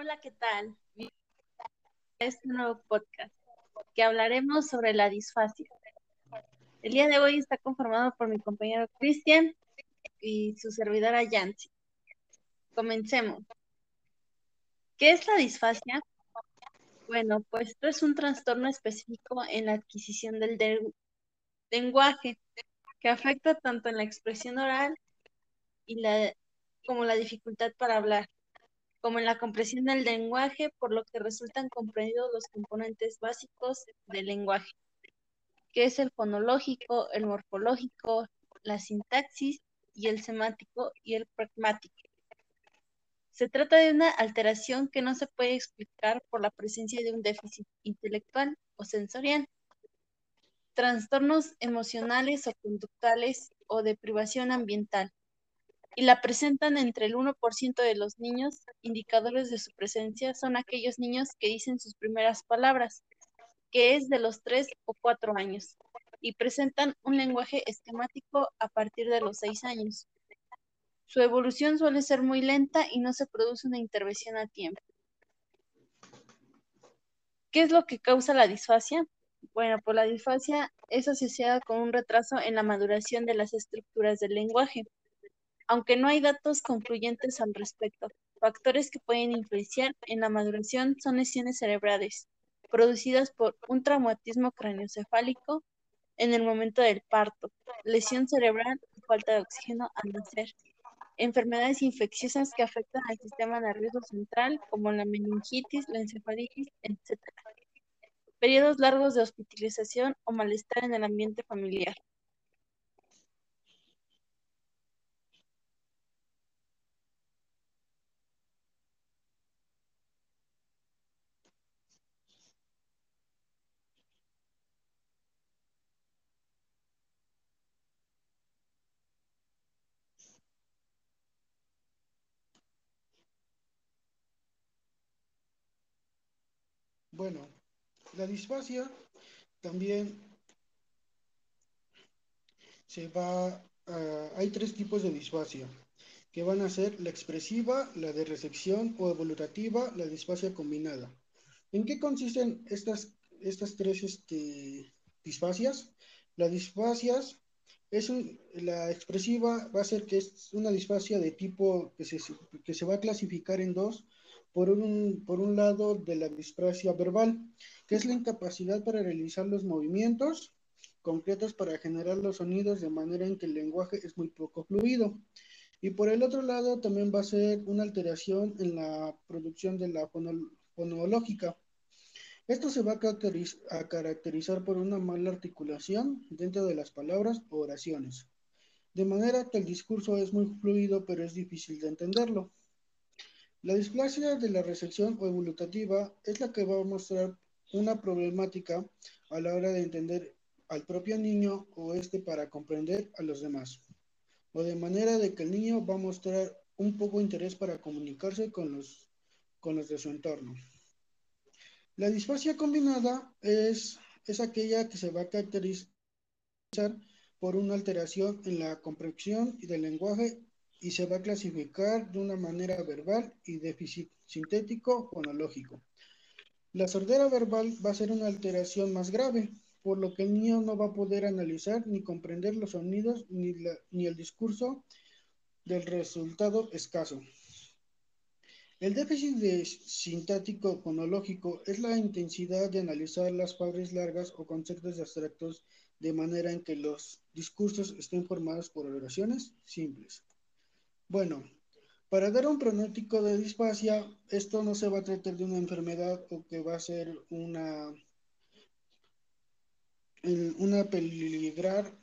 Hola, ¿qué tal? Este nuevo podcast que hablaremos sobre la disfasia. El día de hoy está conformado por mi compañero Cristian y su servidora Yancy. Comencemos. ¿Qué es la disfasia? Bueno, pues esto es un trastorno específico en la adquisición del lenguaje que afecta tanto en la expresión oral y la, como la dificultad para hablar como en la comprensión del lenguaje, por lo que resultan comprendidos los componentes básicos del lenguaje, que es el fonológico, el morfológico, la sintaxis y el semántico y el pragmático. Se trata de una alteración que no se puede explicar por la presencia de un déficit intelectual o sensorial, trastornos emocionales o conductales o de privación ambiental, y la presentan entre el 1% de los niños. Indicadores de su presencia son aquellos niños que dicen sus primeras palabras, que es de los 3 o 4 años, y presentan un lenguaje esquemático a partir de los 6 años. Su evolución suele ser muy lenta y no se produce una intervención a tiempo. ¿Qué es lo que causa la disfasia? Bueno, pues la disfasia es asociada con un retraso en la maduración de las estructuras del lenguaje aunque no hay datos concluyentes al respecto. Factores que pueden influenciar en la maduración son lesiones cerebrales, producidas por un traumatismo craneoencefálico en el momento del parto, lesión cerebral y falta de oxígeno al nacer, enfermedades infecciosas que afectan al sistema nervioso central, como la meningitis, la encefalitis, etc. Periodos largos de hospitalización o malestar en el ambiente familiar. Bueno, la disfasia también se va a, hay tres tipos de disfasia que van a ser la expresiva, la de recepción o evolutativa, la disfasia combinada. ¿En qué consisten estas, estas tres este, disfasias? La disfasias es la expresiva va a ser que es una disfasia de tipo que se, que se va a clasificar en dos, por un, por un lado de la disprasia verbal, que es la incapacidad para realizar los movimientos concretos para generar los sonidos de manera en que el lenguaje es muy poco fluido. Y por el otro lado también va a ser una alteración en la producción de la fonológica. Esto se va a caracterizar por una mala articulación dentro de las palabras o oraciones, de manera que el discurso es muy fluido pero es difícil de entenderlo. La displasia de la recepción o evolutativa es la que va a mostrar una problemática a la hora de entender al propio niño o este para comprender a los demás. O de manera de que el niño va a mostrar un poco interés para comunicarse con los, con los de su entorno. La disfasia combinada es, es aquella que se va a caracterizar por una alteración en la comprensión del lenguaje y se va a clasificar de una manera verbal y déficit sintético fonológico. La sordera verbal va a ser una alteración más grave, por lo que el niño no va a poder analizar ni comprender los sonidos ni, el discurso del resultado escaso. El déficit de sintático fonológico es la intensidad de analizar las palabras largas o conceptos abstractos de manera en que los discursos estén formados por oraciones simples. Bueno, para dar un pronóstico de disfasia, esto no se va a tratar de una enfermedad o que va a ser una, una peligrar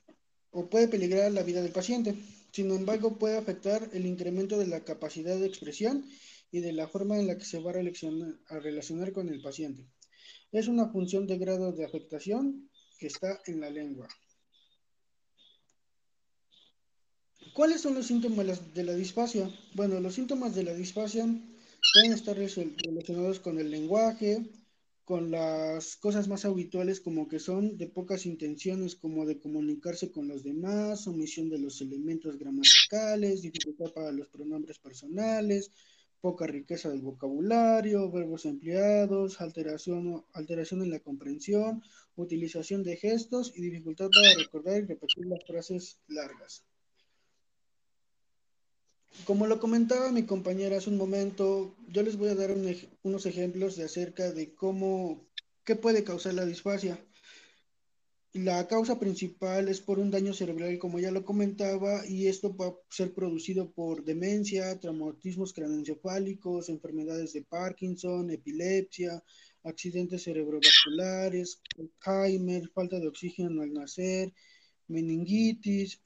o puede peligrar la vida del paciente. Sin embargo, puede afectar el incremento de la capacidad de expresión y de la forma en la que se va a relacionar con el paciente. Es una función de grado de afectación que está en la lengua. ¿Cuáles son los síntomas de la disfasia? Bueno, los síntomas de la disfasia pueden estar relacionados con el lenguaje, con las cosas más habituales como que son de pocas intenciones como de comunicarse con los demás, omisión de los elementos gramaticales, dificultad para los pronombres personales, poca riqueza del vocabulario, verbos empleados, alteración, alteración en la comprensión, utilización de gestos y dificultad para recordar y repetir las frases largas. Como lo comentaba mi compañera hace un momento, yo les voy a dar unos ejemplos de acerca de cómo, qué puede causar la disfasia. La causa principal es por un daño cerebral, como ya lo comentaba, y esto va a ser producido por demencia, traumatismos craneoencefálicos, enfermedades de Parkinson, epilepsia, accidentes cerebrovasculares, Alzheimer, falta de oxígeno al nacer, meningitis,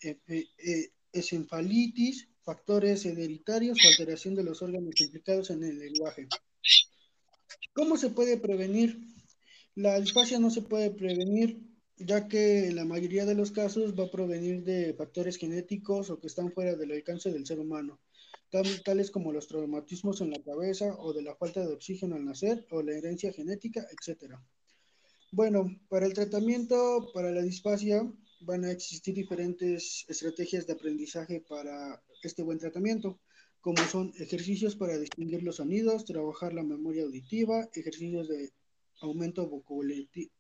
encefalitis, factores hereditarios o alteración de los órganos implicados en el lenguaje. ¿Cómo se puede prevenir? La disfasia no se puede prevenir ya que en la mayoría de los casos va a provenir de factores genéticos o que están fuera del alcance del ser humano, tales como los traumatismos en la cabeza o de la falta de oxígeno al nacer o la herencia genética, etc. Bueno, para el tratamiento para la disfasia van a existir diferentes estrategias de aprendizaje para este buen tratamiento, como son ejercicios para distinguir los sonidos, trabajar la memoria auditiva, ejercicios de aumento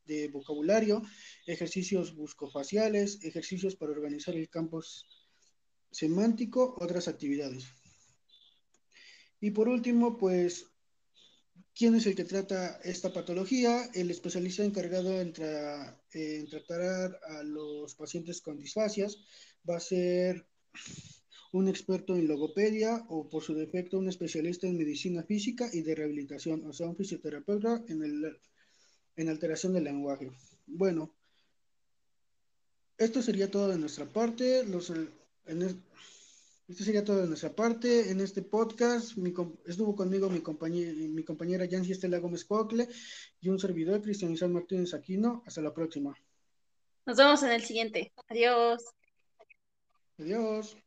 de vocabulario, ejercicios buscofaciales, ejercicios para organizar el campo semántico, otras actividades. Y por último, pues, ¿quién es el que trata esta patología? El especialista encargado en, tratar a los pacientes con disfasias va a ser un experto en logopedia o por su defecto un especialista en medicina física y de rehabilitación, o sea, un fisioterapeuta en, el, en alteración del lenguaje. Bueno, esto sería todo de nuestra parte. Los, esto sería todo de nuestra parte en este podcast. estuvo conmigo mi, compañera, mi compañera Yancy Estela Gómez Cocle y un servidor, Cristian Isabel Martínez Aquino. Hasta la próxima. Nos vemos en el siguiente. Adiós. Adiós.